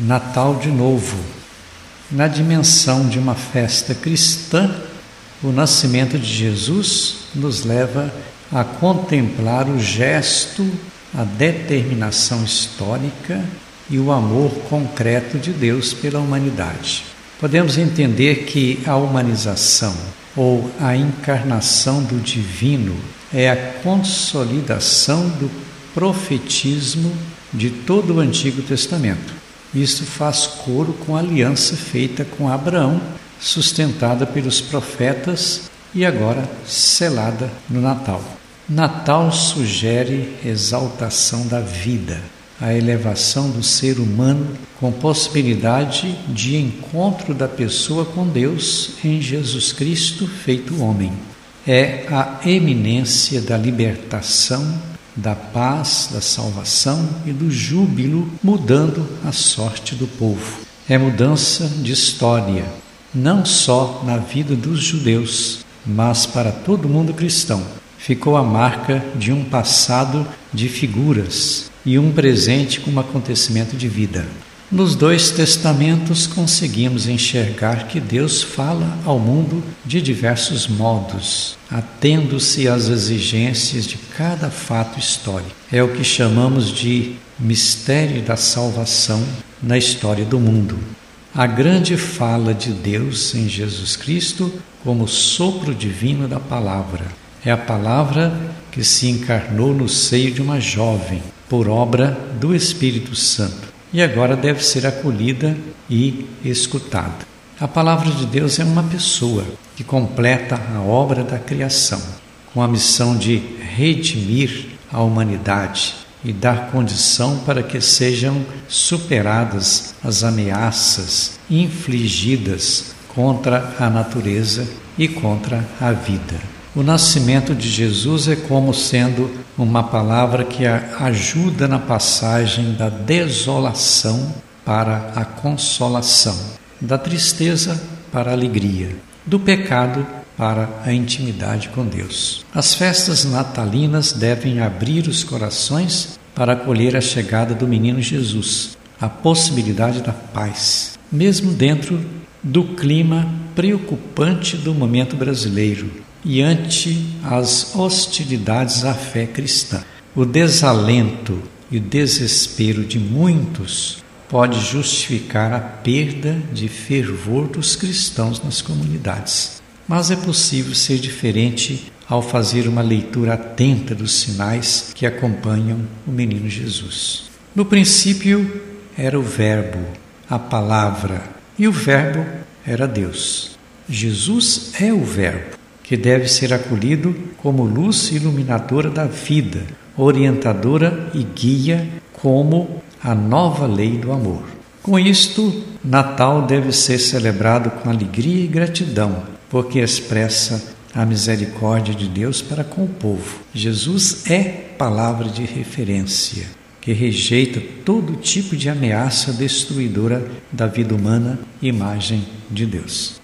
Natal de novo. Na dimensão de uma festa cristã, o nascimento de Jesus nos leva a contemplar o gesto, a determinação histórica e o amor concreto de Deus pela humanidade. Podemos entender que a humanização ou a encarnação do divino é a consolidação do profetismo de todo o Antigo Testamento. Isso faz coro com a aliança feita com Abraão, sustentada pelos profetas e agora selada no Natal. Natal sugere exaltação da vida, a elevação do ser humano com possibilidade de encontro da pessoa com Deus em Jesus Cristo feito homem. É a eminência da libertação da paz, da salvação e do júbilo, mudando a sorte do povo. É mudança de história, não só na vida dos judeus, mas para todo mundo cristão. Ficou a marca de um passado de figuras e um presente com um acontecimento de vida. Nos dois testamentos conseguimos enxergar que Deus fala ao mundo de diversos modos, atendo-se às exigências de cada fato histórico. É o que chamamos de mistério da salvação na história do mundo. A grande fala de Deus em Jesus Cristo como sopro divino da palavra. É a palavra que se encarnou no seio de uma jovem, por obra do Espírito Santo e agora deve ser acolhida e escutada. A palavra de Deus é uma pessoa que completa a obra da criação, com a missão de redimir a humanidade e dar condição para que sejam superadas as ameaças infligidas contra a natureza e contra a vida. O nascimento de Jesus é como sendo uma palavra que ajuda na passagem da desolação para a consolação, da tristeza para a alegria, do pecado para a intimidade com Deus. As festas natalinas devem abrir os corações para acolher a chegada do menino Jesus, a possibilidade da paz, mesmo dentro do clima preocupante do momento brasileiro, e ante as hostilidades à fé cristã. O desalento e o desespero de muitos pode justificar a perda de fervor dos cristãos nas comunidades. Mas é possível ser diferente ao fazer uma leitura atenta dos sinais que acompanham o menino Jesus. No princípio era o Verbo, a palavra, e o Verbo era Deus. Jesus é o Verbo que deve ser acolhido como luz iluminadora da vida, orientadora e guia como a nova lei do amor. Com isto, Natal deve ser celebrado com alegria e gratidão, porque expressa a misericórdia de Deus para com o povo. Jesus é palavra de referência, que rejeita todo tipo de ameaça destruidora da vida humana, imagem de Deus.